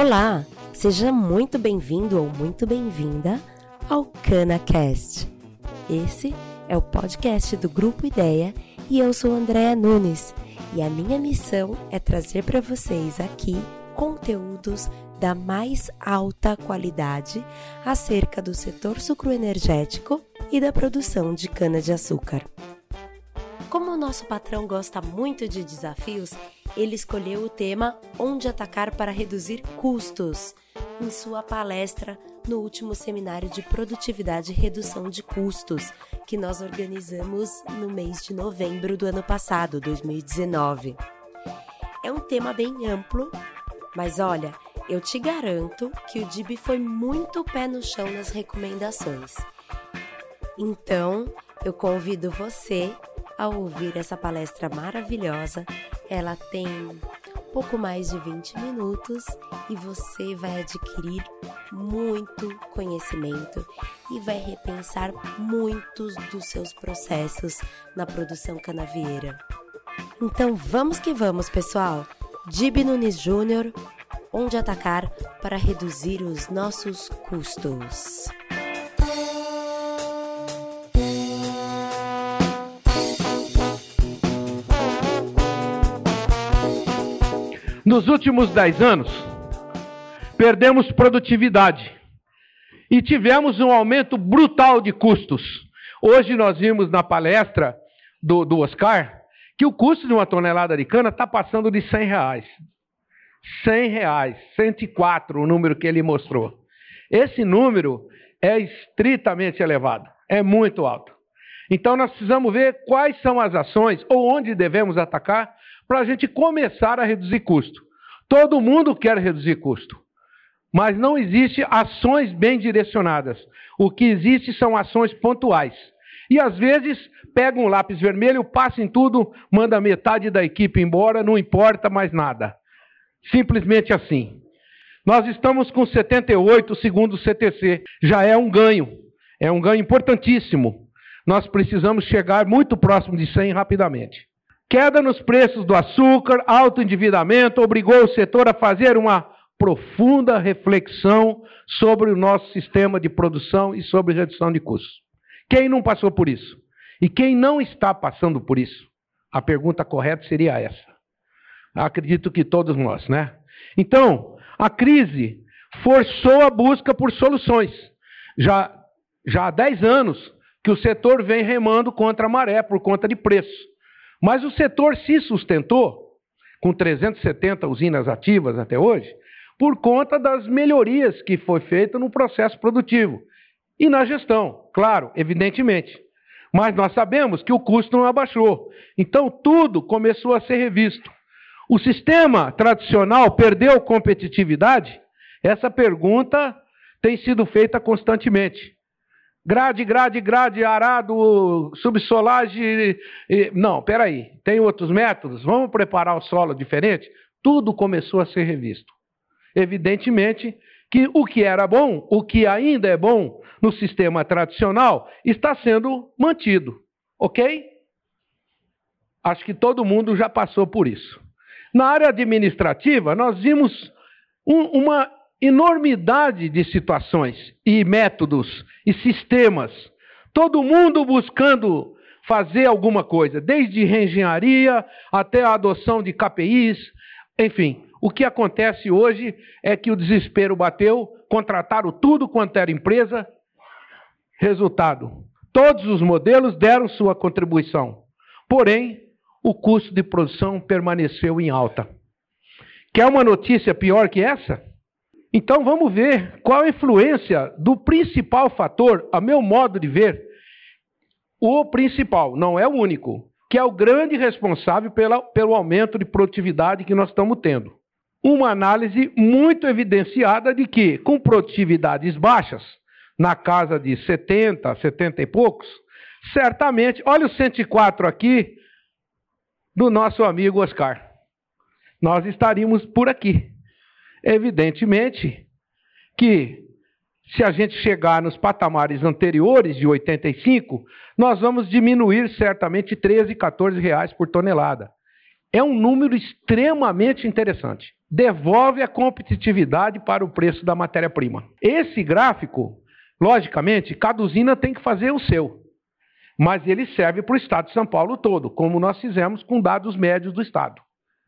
Olá, seja muito bem-vindo ou muito bem-vinda ao CanaCast. Esse é o podcast do Grupo Ideia e eu sou Andréa Nunes e a minha missão é trazer para vocês aqui conteúdos da mais alta qualidade acerca do setor sucroenergético e da produção de cana-de-açúcar. Como o nosso patrão gosta muito de desafios, ele escolheu o tema Onde Atacar para Reduzir Custos em sua palestra no último seminário de produtividade e redução de custos que nós organizamos no mês de novembro do ano passado, 2019. É um tema bem amplo, mas olha, eu te garanto que o DIB foi muito pé no chão nas recomendações. Então, eu convido você ao ouvir essa palestra maravilhosa. Ela tem pouco mais de 20 minutos e você vai adquirir muito conhecimento e vai repensar muitos dos seus processos na produção canavieira. Então vamos que vamos, pessoal! Dib Nunes Júnior, onde atacar para reduzir os nossos custos. Nos últimos 10 anos, perdemos produtividade e tivemos um aumento brutal de custos. Hoje nós vimos na palestra do, do Oscar que o custo de uma tonelada de cana está passando de 100 reais. 100 reais, 104 o número que ele mostrou. Esse número é estritamente elevado, é muito alto. Então nós precisamos ver quais são as ações ou onde devemos atacar para a gente começar a reduzir custo. Todo mundo quer reduzir custo, mas não existe ações bem direcionadas. O que existe são ações pontuais. E às vezes pega um lápis vermelho, passa em tudo, manda metade da equipe embora, não importa mais nada. Simplesmente assim. Nós estamos com 78 segundo o CTC, já é um ganho, é um ganho importantíssimo. Nós precisamos chegar muito próximo de 100 rapidamente. Queda nos preços do açúcar, alto endividamento, obrigou o setor a fazer uma profunda reflexão sobre o nosso sistema de produção e sobre redução de custos. Quem não passou por isso? E quem não está passando por isso? A pergunta correta seria essa. Acredito que todos nós, né? Então, a crise forçou a busca por soluções. Já, já há 10 anos que o setor vem remando contra a maré por conta de preço. Mas o setor se sustentou, com 370 usinas ativas até hoje, por conta das melhorias que foi feita no processo produtivo e na gestão, claro, evidentemente. Mas nós sabemos que o custo não abaixou. Então tudo começou a ser revisto. O sistema tradicional perdeu competitividade? Essa pergunta tem sido feita constantemente. Grade, grade, grade, arado, subsolagem. Não, peraí, tem outros métodos? Vamos preparar o solo diferente? Tudo começou a ser revisto. Evidentemente que o que era bom, o que ainda é bom no sistema tradicional, está sendo mantido. Ok? Acho que todo mundo já passou por isso. Na área administrativa, nós vimos um, uma enormidade de situações e métodos e sistemas. Todo mundo buscando fazer alguma coisa, desde reengenharia até a adoção de KPIs, enfim. O que acontece hoje é que o desespero bateu, contrataram tudo quanto era empresa. Resultado: todos os modelos deram sua contribuição. Porém, o custo de produção permaneceu em alta. Quer uma notícia pior que essa? Então vamos ver qual a influência do principal fator, a meu modo de ver, o principal, não é o único, que é o grande responsável pela, pelo aumento de produtividade que nós estamos tendo. Uma análise muito evidenciada de que, com produtividades baixas, na casa de 70, 70 e poucos, certamente, olha o 104 aqui do nosso amigo Oscar. Nós estaríamos por aqui. Evidentemente que, se a gente chegar nos patamares anteriores de 85, nós vamos diminuir certamente 13, 14 reais por tonelada. é um número extremamente interessante. Devolve a competitividade para o preço da matéria-prima. Esse gráfico, logicamente, cada usina tem que fazer o seu. Mas ele serve para o estado de São Paulo todo, como nós fizemos com dados médios do estado.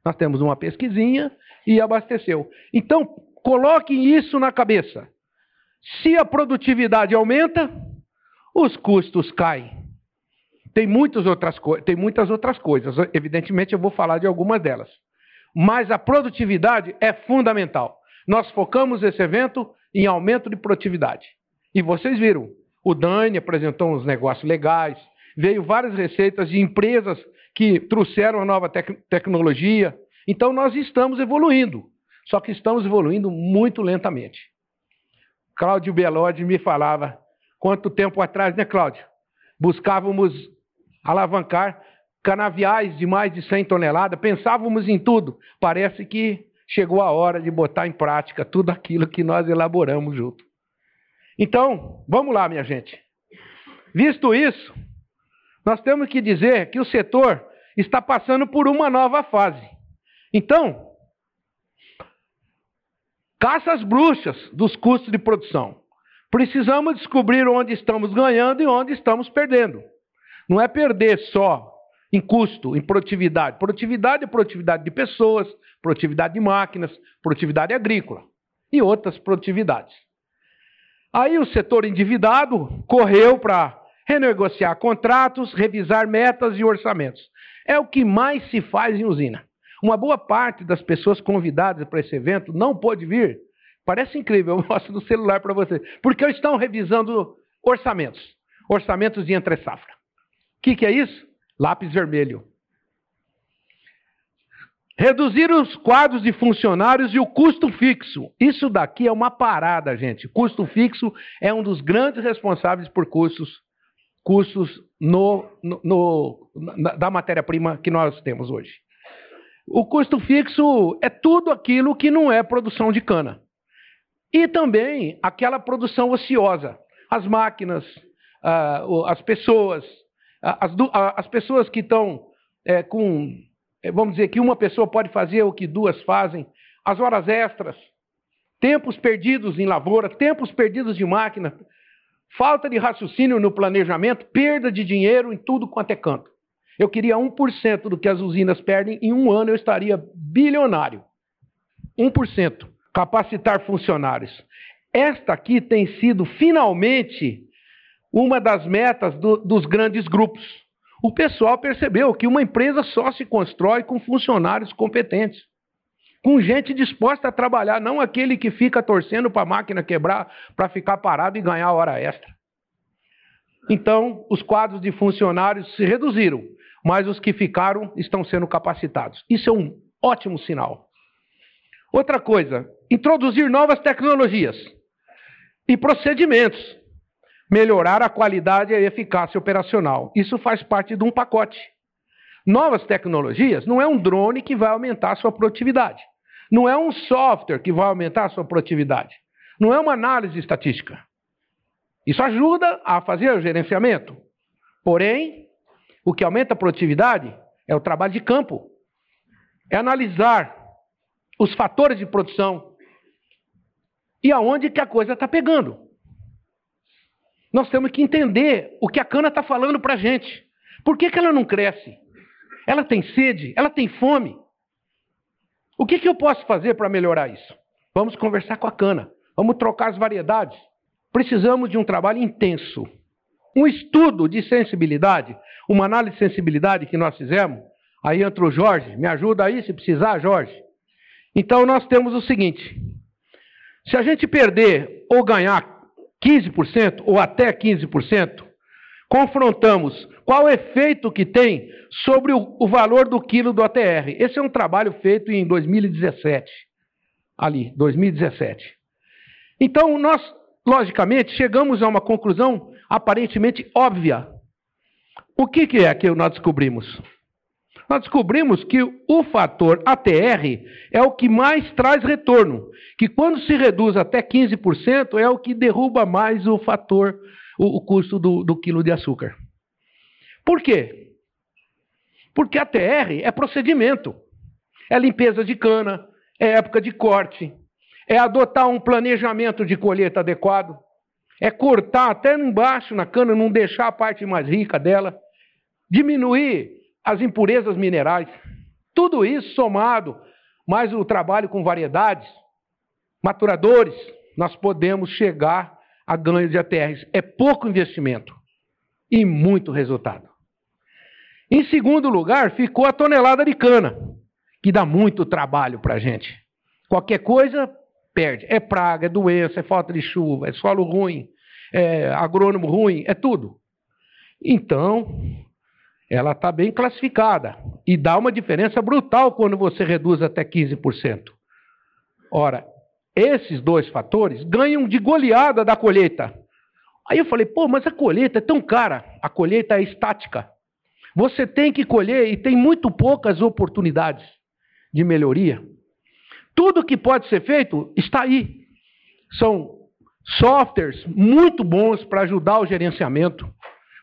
Nós temos uma pesquisinha e abasteceu. Então, coloque isso na cabeça. Se a produtividade aumenta, os custos caem. Tem muitas outras, tem muitas outras coisas. Evidentemente, eu vou falar de algumas delas. Mas a produtividade é fundamental. Nós focamos esse evento em aumento de produtividade. E vocês viram, o Dani apresentou uns negócios legais, veio várias receitas de empresas que trouxeram a nova tec tecnologia. Então nós estamos evoluindo, só que estamos evoluindo muito lentamente. Cláudio Belodi me falava, quanto tempo atrás, né, Cláudio? Buscávamos alavancar canaviais de mais de 100 toneladas, pensávamos em tudo. Parece que chegou a hora de botar em prática tudo aquilo que nós elaboramos junto. Então, vamos lá, minha gente. Visto isso, nós temos que dizer que o setor está passando por uma nova fase. Então, caça as bruxas dos custos de produção. Precisamos descobrir onde estamos ganhando e onde estamos perdendo. Não é perder só em custo, em produtividade. Produtividade é produtividade de pessoas, produtividade de máquinas, produtividade agrícola e outras produtividades. Aí o setor endividado correu para renegociar contratos, revisar metas e orçamentos. É o que mais se faz em usina. Uma boa parte das pessoas convidadas para esse evento não pôde vir. Parece incrível, eu mostro no celular para vocês. Porque estão revisando orçamentos. Orçamentos de entre-safra que, que é isso? Lápis vermelho. Reduzir os quadros de funcionários e o custo fixo. Isso daqui é uma parada, gente. Custo fixo é um dos grandes responsáveis por custos, custos no, no, no na, da matéria-prima que nós temos hoje. O custo fixo é tudo aquilo que não é produção de cana. E também aquela produção ociosa. As máquinas, uh, as pessoas, as, as pessoas que estão é, com, é, vamos dizer que uma pessoa pode fazer o que duas fazem, as horas extras, tempos perdidos em lavoura, tempos perdidos de máquina, falta de raciocínio no planejamento, perda de dinheiro em tudo quanto é canto. Eu queria 1% do que as usinas perdem, em um ano eu estaria bilionário. 1%. Capacitar funcionários. Esta aqui tem sido finalmente uma das metas do, dos grandes grupos. O pessoal percebeu que uma empresa só se constrói com funcionários competentes, com gente disposta a trabalhar, não aquele que fica torcendo para a máquina quebrar para ficar parado e ganhar hora extra. Então, os quadros de funcionários se reduziram, mas os que ficaram estão sendo capacitados. Isso é um ótimo sinal. Outra coisa, introduzir novas tecnologias e procedimentos melhorar a qualidade e a eficácia operacional. Isso faz parte de um pacote. Novas tecnologias não é um drone que vai aumentar a sua produtividade. Não é um software que vai aumentar a sua produtividade. Não é uma análise estatística. Isso ajuda a fazer o gerenciamento. Porém, o que aumenta a produtividade é o trabalho de campo. É analisar os fatores de produção e aonde que a coisa está pegando. Nós temos que entender o que a cana está falando para a gente. Por que, que ela não cresce? Ela tem sede? Ela tem fome? O que, que eu posso fazer para melhorar isso? Vamos conversar com a cana. Vamos trocar as variedades. Precisamos de um trabalho intenso. Um estudo de sensibilidade, uma análise de sensibilidade que nós fizemos. Aí entra o Jorge. Me ajuda aí se precisar, Jorge. Então nós temos o seguinte: se a gente perder ou ganhar 15% ou até 15%, confrontamos qual o efeito que tem sobre o, o, valor do quilo do ATR. Esse é um trabalho feito em 2017, ali, 2017. Então, nós, logicamente, chegamos a uma conclusão aparentemente óbvia. O que, que é que nós descobrimos? nós descobrimos que o fator ATR é o que mais traz retorno, que quando se reduz até 15% é o que derruba mais o fator, o, o custo do, do quilo de açúcar. Por quê? Porque a TR é procedimento. É limpeza de cana, é época de corte, é adotar um planejamento de colheita adequado, é cortar até embaixo na cana, não deixar a parte mais rica dela, diminuir as impurezas minerais. Tudo isso somado, mais o trabalho com variedades, maturadores, nós podemos chegar a ganho de ATRs. É pouco investimento e muito resultado. Em segundo lugar, ficou a tonelada de cana, que dá muito trabalho para a gente. Qualquer coisa, perde. É praga, é doença, é falta de chuva, é solo ruim, é agrônomo ruim, é tudo. Então, ela está bem classificada e dá uma diferença brutal quando você reduz até 15%. Ora, esses dois fatores ganham de goleada da colheita. Aí eu falei, pô, mas a colheita é tão cara. A colheita é estática. Você tem que colher e tem muito poucas oportunidades de melhoria. Tudo que pode ser feito está aí. São softwares muito bons para ajudar o gerenciamento,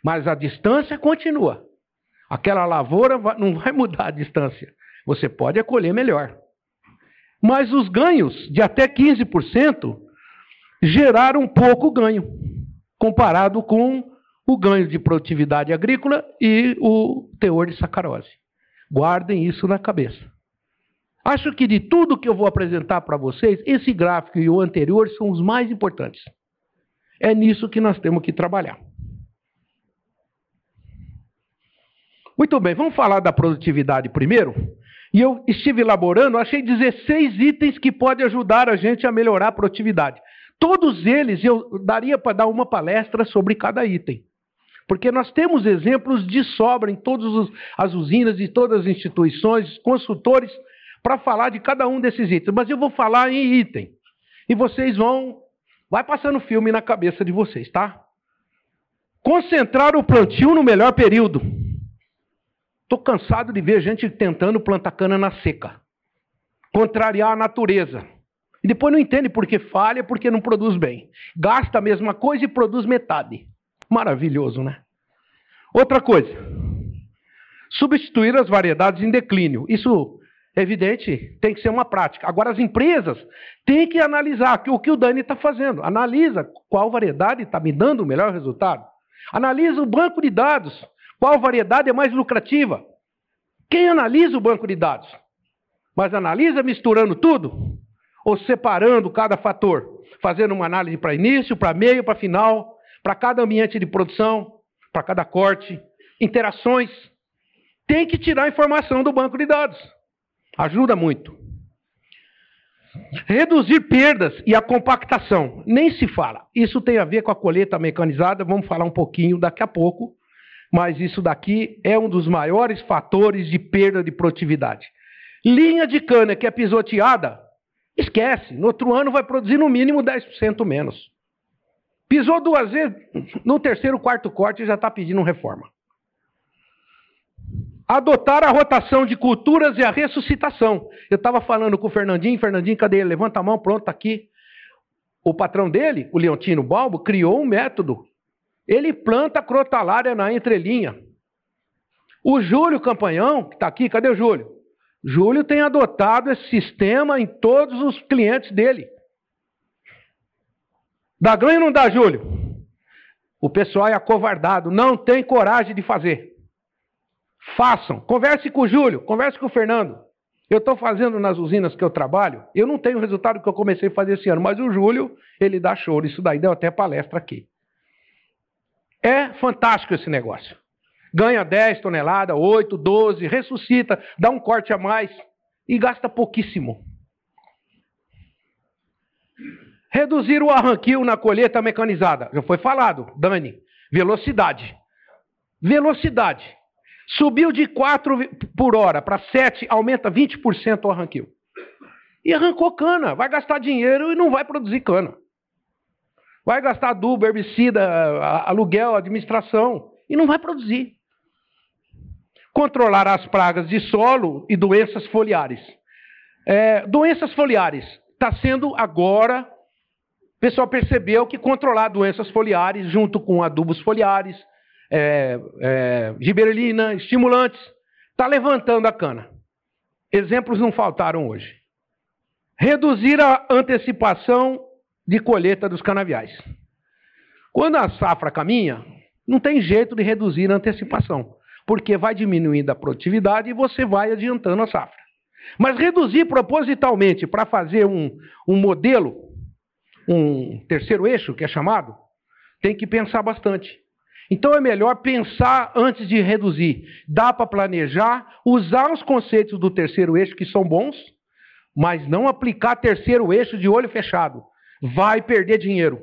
mas a distância continua. Aquela lavoura não vai mudar a distância. Você pode acolher melhor. Mas os ganhos de até 15% geraram pouco ganho, comparado com o ganho de produtividade agrícola e o teor de sacarose. Guardem isso na cabeça. Acho que de tudo que eu vou apresentar para vocês, esse gráfico e o anterior são os mais importantes. É nisso que nós temos que trabalhar. Muito bem, vamos falar da produtividade primeiro? E eu estive elaborando, achei 16 itens que podem ajudar a gente a melhorar a produtividade. Todos eles eu daria para dar uma palestra sobre cada item. Porque nós temos exemplos de sobra em todas as usinas, e todas as instituições, consultores, para falar de cada um desses itens. Mas eu vou falar em item. E vocês vão. Vai passando filme na cabeça de vocês, tá? Concentrar o plantio no melhor período. Estou cansado de ver gente tentando plantar cana na seca, contrariar a natureza. E depois não entende por que falha, porque não produz bem. Gasta a mesma coisa e produz metade. Maravilhoso, né? Outra coisa. Substituir as variedades em declínio. Isso é evidente, tem que ser uma prática. Agora, as empresas têm que analisar o que o Dani está fazendo. Analisa qual variedade está me dando o melhor resultado. Analisa o banco de dados. Qual variedade é mais lucrativa? Quem analisa o banco de dados? Mas analisa misturando tudo? Ou separando cada fator? Fazendo uma análise para início, para meio, para final, para cada ambiente de produção, para cada corte, interações. Tem que tirar a informação do banco de dados. Ajuda muito. Reduzir perdas e a compactação. Nem se fala. Isso tem a ver com a colheita mecanizada, vamos falar um pouquinho daqui a pouco mas isso daqui é um dos maiores fatores de perda de produtividade. Linha de cana que é pisoteada, esquece, no outro ano vai produzir no mínimo 10% menos. Pisou duas vezes, no terceiro, quarto corte já está pedindo reforma. Adotar a rotação de culturas e a ressuscitação. Eu estava falando com o Fernandinho, Fernandinho, cadê ele? Levanta a mão, pronto, está aqui. O patrão dele, o Leontino Balbo, criou um método ele planta crotalária na entrelinha. O Júlio Campanhão, que está aqui, cadê o Júlio? Júlio tem adotado esse sistema em todos os clientes dele. Dá ganho ou não dá, Júlio? O pessoal é acovardado, não tem coragem de fazer. Façam. Converse com o Júlio, converse com o Fernando. Eu estou fazendo nas usinas que eu trabalho, eu não tenho o resultado que eu comecei a fazer esse ano, mas o Júlio, ele dá show. Isso daí deu até palestra aqui. É fantástico esse negócio. Ganha 10 toneladas, 8, 12, ressuscita, dá um corte a mais e gasta pouquíssimo. Reduzir o arranquio na colheita mecanizada. Já foi falado, Dani. Velocidade. Velocidade. Subiu de 4 por hora para 7, aumenta 20% o arranquio. E arrancou cana. Vai gastar dinheiro e não vai produzir cana. Vai gastar adubo, herbicida, aluguel, administração e não vai produzir. Controlar as pragas de solo e doenças foliares. É, doenças foliares está sendo agora. O pessoal percebeu que controlar doenças foliares junto com adubos foliares, é, é, giberelina, estimulantes, está levantando a cana. Exemplos não faltaram hoje. Reduzir a antecipação de colheita dos canaviais. Quando a safra caminha, não tem jeito de reduzir a antecipação, porque vai diminuindo a produtividade e você vai adiantando a safra. Mas reduzir propositalmente para fazer um, um modelo, um terceiro eixo, que é chamado, tem que pensar bastante. Então é melhor pensar antes de reduzir. Dá para planejar, usar os conceitos do terceiro eixo que são bons, mas não aplicar terceiro eixo de olho fechado. Vai perder dinheiro.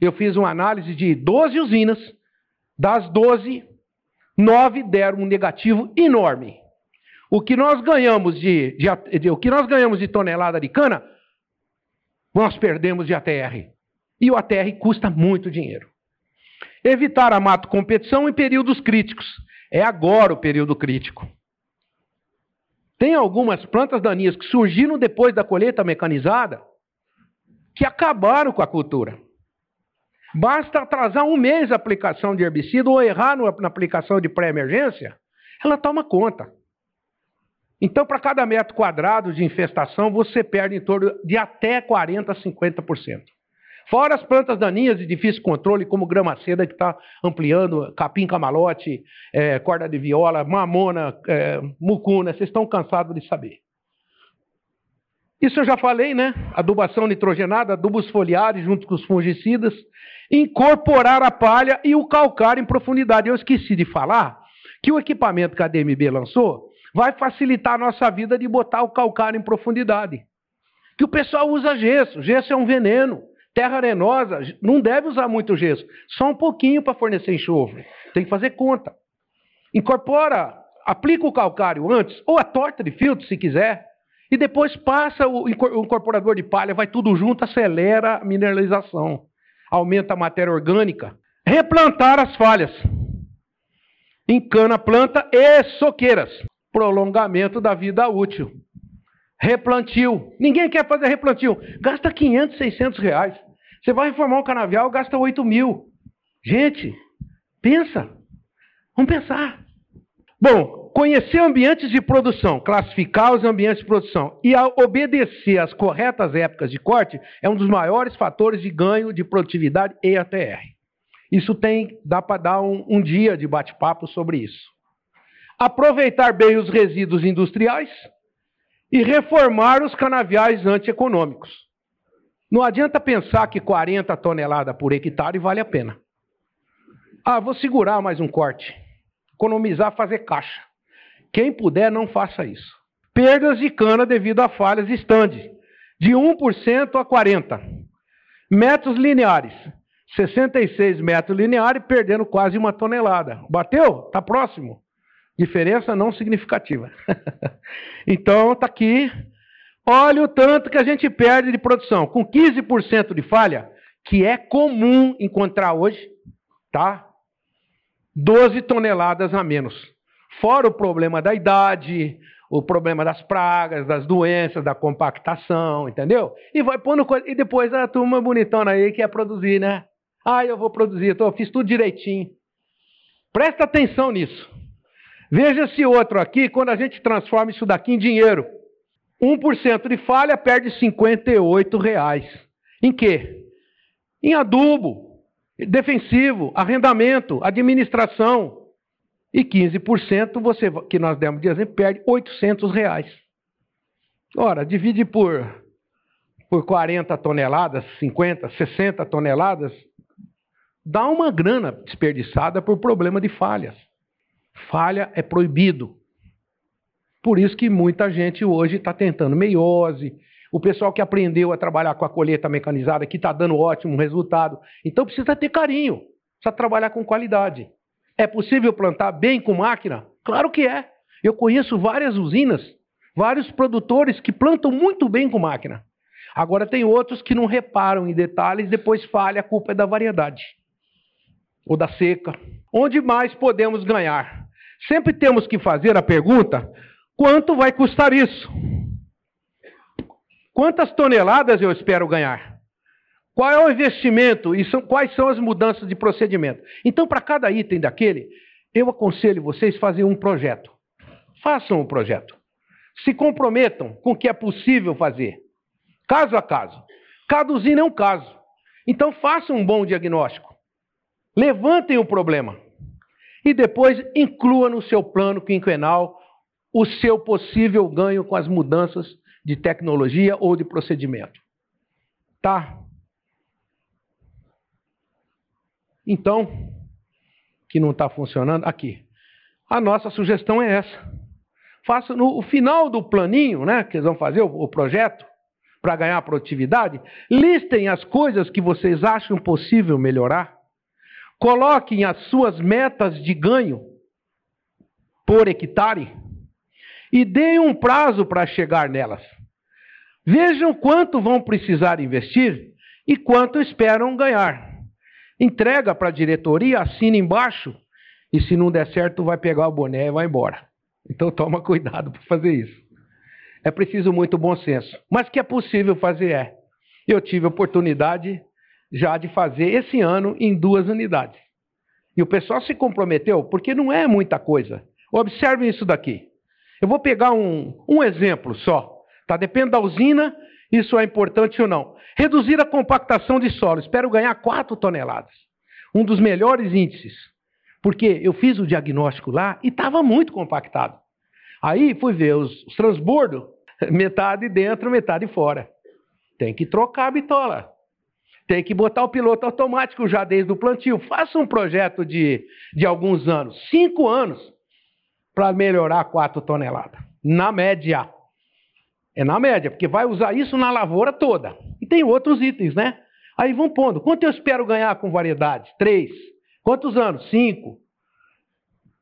Eu fiz uma análise de 12 usinas, das 12, 9 deram um negativo enorme. O que nós ganhamos de, de, de, o que nós ganhamos de tonelada de cana, nós perdemos de ATR. E o ATR custa muito dinheiro. Evitar a mato competição em períodos críticos. É agora o período crítico. Tem algumas plantas daninhas que surgiram depois da colheita mecanizada que acabaram com a cultura. Basta atrasar um mês a aplicação de herbicida ou errar na aplicação de pré-emergência, ela toma conta. Então, para cada metro quadrado de infestação, você perde em torno de até 40% a 50%. Fora as plantas daninhas de difícil controle, como grama seda, que está ampliando, capim camalote, é, corda de viola, mamona, é, mucuna, vocês estão cansados de saber. Isso eu já falei, né? Adubação nitrogenada, adubos foliares junto com os fungicidas, incorporar a palha e o calcário em profundidade. Eu esqueci de falar que o equipamento que a DMB lançou vai facilitar a nossa vida de botar o calcário em profundidade. Que o pessoal usa gesso, gesso é um veneno. Terra arenosa, não deve usar muito gesso, só um pouquinho para fornecer enxofre. Tem que fazer conta. Incorpora, aplica o calcário antes, ou a torta de filtro, se quiser, e depois passa o incorporador de palha, vai tudo junto, acelera a mineralização, aumenta a matéria orgânica. Replantar as falhas. Encana planta e soqueiras. Prolongamento da vida útil. Replantio. Ninguém quer fazer replantio. Gasta 500, 600 reais. Você vai reformar um canavial, gasta 8 mil. Gente, pensa. Vamos pensar. Bom, conhecer ambientes de produção, classificar os ambientes de produção e obedecer às corretas épocas de corte é um dos maiores fatores de ganho de produtividade e ATR. Isso tem, dá para dar um, um dia de bate-papo sobre isso. Aproveitar bem os resíduos industriais e reformar os canaviais antieconômicos. Não adianta pensar que 40 toneladas por hectare vale a pena. Ah, vou segurar mais um corte. Economizar, fazer caixa. Quem puder, não faça isso. Perdas de cana devido a falhas stand, de 1% a 40%. Metros lineares, 66 metros lineares, perdendo quase uma tonelada. Bateu? Está próximo. Diferença não significativa. então, está aqui Olha o tanto que a gente perde de produção. Com 15% de falha, que é comum encontrar hoje, tá? 12 toneladas a menos. Fora o problema da idade, o problema das pragas, das doenças, da compactação, entendeu? E vai pondo coisa. E depois a turma bonitona aí quer produzir, né? Ah, eu vou produzir, eu fiz tudo direitinho. Presta atenção nisso. Veja esse outro aqui, quando a gente transforma isso daqui em dinheiro. 1% de falha perde 58 reais. Em quê? Em adubo, defensivo, arrendamento, administração. E 15% você, que nós demos de exemplo, perde 800 reais. Ora, divide por, por 40 toneladas, 50, 60 toneladas, dá uma grana desperdiçada por problema de falhas. Falha é proibido. Por isso que muita gente hoje está tentando meiose. O pessoal que aprendeu a trabalhar com a colheita mecanizada, que está dando ótimo resultado. Então precisa ter carinho, precisa trabalhar com qualidade. É possível plantar bem com máquina? Claro que é. Eu conheço várias usinas, vários produtores que plantam muito bem com máquina. Agora tem outros que não reparam em detalhes, depois falha, a culpa é da variedade ou da seca. Onde mais podemos ganhar? Sempre temos que fazer a pergunta: Quanto vai custar isso? Quantas toneladas eu espero ganhar? Qual é o investimento e são, quais são as mudanças de procedimento? Então, para cada item daquele, eu aconselho vocês a fazer um projeto. façam o projeto. Se comprometam com o que é possível fazer, caso a caso. Cada usina é um caso. Então façam um bom diagnóstico. Levantem o problema. E depois inclua no seu plano quinquenal o seu possível ganho com as mudanças de tecnologia ou de procedimento. Tá? Então, que não está funcionando, aqui. A nossa sugestão é essa. Faça no final do planinho, né, que eles vão fazer, o, o projeto, para ganhar produtividade, listem as coisas que vocês acham possível melhorar. Coloquem as suas metas de ganho por hectare e deem um prazo para chegar nelas. Vejam quanto vão precisar investir e quanto esperam ganhar. Entrega para a diretoria, assina embaixo e se não der certo, vai pegar o boné e vai embora. Então toma cuidado para fazer isso. É preciso muito bom senso. Mas que é possível fazer é. Eu tive a oportunidade já de fazer esse ano em duas unidades. E o pessoal se comprometeu, porque não é muita coisa. Observem isso daqui. Eu vou pegar um, um exemplo só. Tá? Depende da usina, isso é importante ou não. Reduzir a compactação de solo. Espero ganhar 4 toneladas. Um dos melhores índices. Porque eu fiz o diagnóstico lá e estava muito compactado. Aí fui ver os, os transbordos, metade dentro, metade fora. Tem que trocar a bitola. Tem que botar o piloto automático já desde o plantio. Faça um projeto de, de alguns anos, cinco anos, para melhorar 4 toneladas. Na média. É na média, porque vai usar isso na lavoura toda. E tem outros itens, né? Aí vão pondo. Quanto eu espero ganhar com variedade? Três. Quantos anos? Cinco.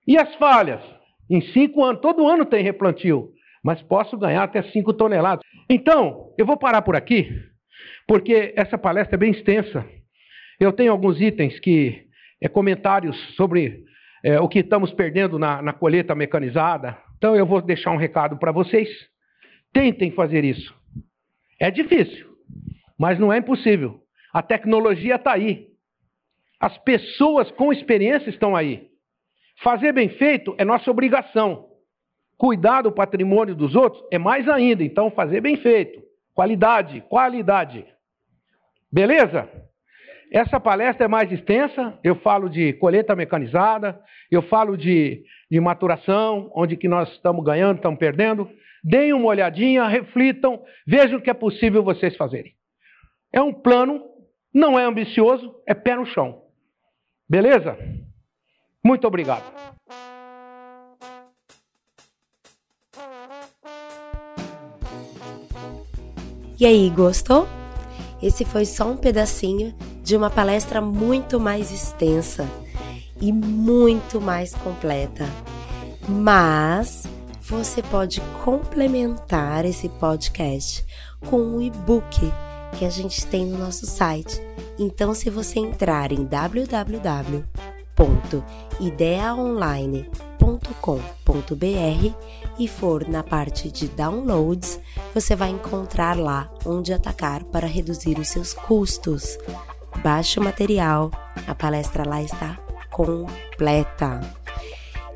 E as falhas? Em cinco anos, todo ano tem replantio, mas posso ganhar até cinco toneladas. Então, eu vou parar por aqui, porque essa palestra é bem extensa. Eu tenho alguns itens que é comentários sobre é, o que estamos perdendo na, na colheita mecanizada. Então, eu vou deixar um recado para vocês. Tentem fazer isso. É difícil, mas não é impossível. A tecnologia está aí. As pessoas com experiência estão aí. Fazer bem feito é nossa obrigação. Cuidar do patrimônio dos outros é mais ainda. Então, fazer bem feito. Qualidade, qualidade. Beleza? Essa palestra é mais extensa. Eu falo de colheita mecanizada, eu falo de, de maturação, onde que nós estamos ganhando, estamos perdendo. Deem uma olhadinha, reflitam, vejam o que é possível vocês fazerem. É um plano, não é ambicioso, é pé no chão. Beleza? Muito obrigado. E aí, gostou? Esse foi só um pedacinho de uma palestra muito mais extensa e muito mais completa. Mas você pode complementar esse podcast com um e-book que a gente tem no nosso site. Então, se você entrar em www.ideaonline.com.br e for na parte de downloads, você vai encontrar lá onde atacar para reduzir os seus custos. Baixe o material, a palestra lá está completa.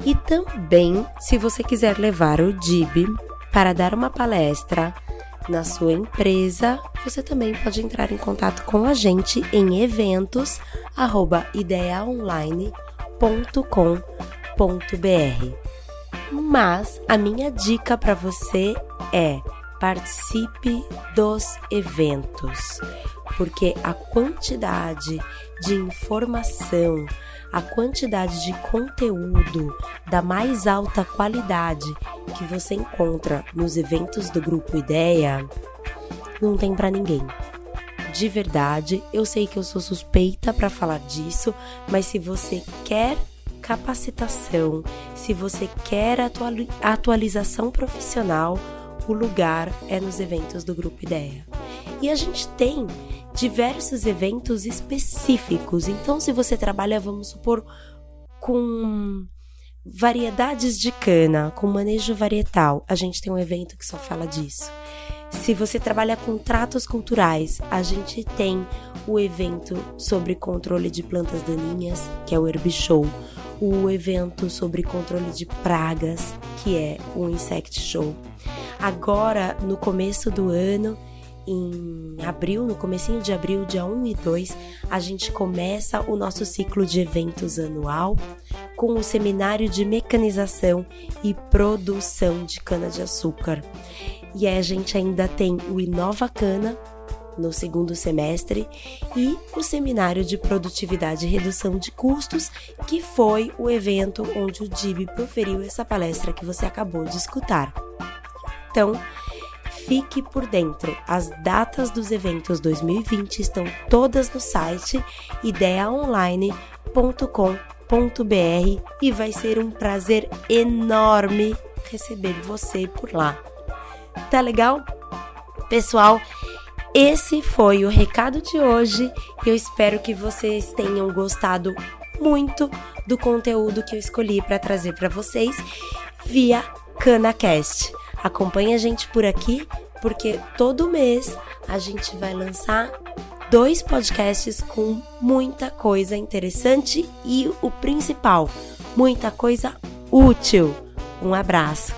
E também, se você quiser levar o DIB para dar uma palestra na sua empresa, você também pode entrar em contato com a gente em eventos@ideaonline.com.br. Mas a minha dica para você é participe dos eventos, porque a quantidade de informação, a quantidade de conteúdo da mais alta qualidade que você encontra nos eventos do Grupo Ideia não tem para ninguém. De verdade, eu sei que eu sou suspeita para falar disso, mas se você quer capacitação, se você quer atualização profissional, o lugar é nos eventos do Grupo Ideia. E a gente tem diversos eventos específicos. Então, se você trabalha, vamos supor, com variedades de cana, com manejo varietal, a gente tem um evento que só fala disso. Se você trabalha com tratos culturais, a gente tem o evento sobre controle de plantas daninhas, que é o Herb Show. o evento sobre controle de pragas, que é o Insect Show. Agora, no começo do ano, em abril, no comecinho de abril, dia 1 e 2, a gente começa o nosso ciclo de eventos anual com o seminário de mecanização e produção de cana-de-açúcar. E aí a gente ainda tem o Inova Cana no segundo semestre e o seminário de produtividade e redução de custos, que foi o evento onde o DIB proferiu essa palestra que você acabou de escutar. Então, fique por dentro. As datas dos eventos 2020 estão todas no site ideaonline.com.br e vai ser um prazer enorme receber você por lá. Tá legal? Pessoal, esse foi o recado de hoje. Eu espero que vocês tenham gostado muito do conteúdo que eu escolhi para trazer para vocês via CanaCast. Acompanhe a gente por aqui, porque todo mês a gente vai lançar dois podcasts com muita coisa interessante e o principal, muita coisa útil. Um abraço.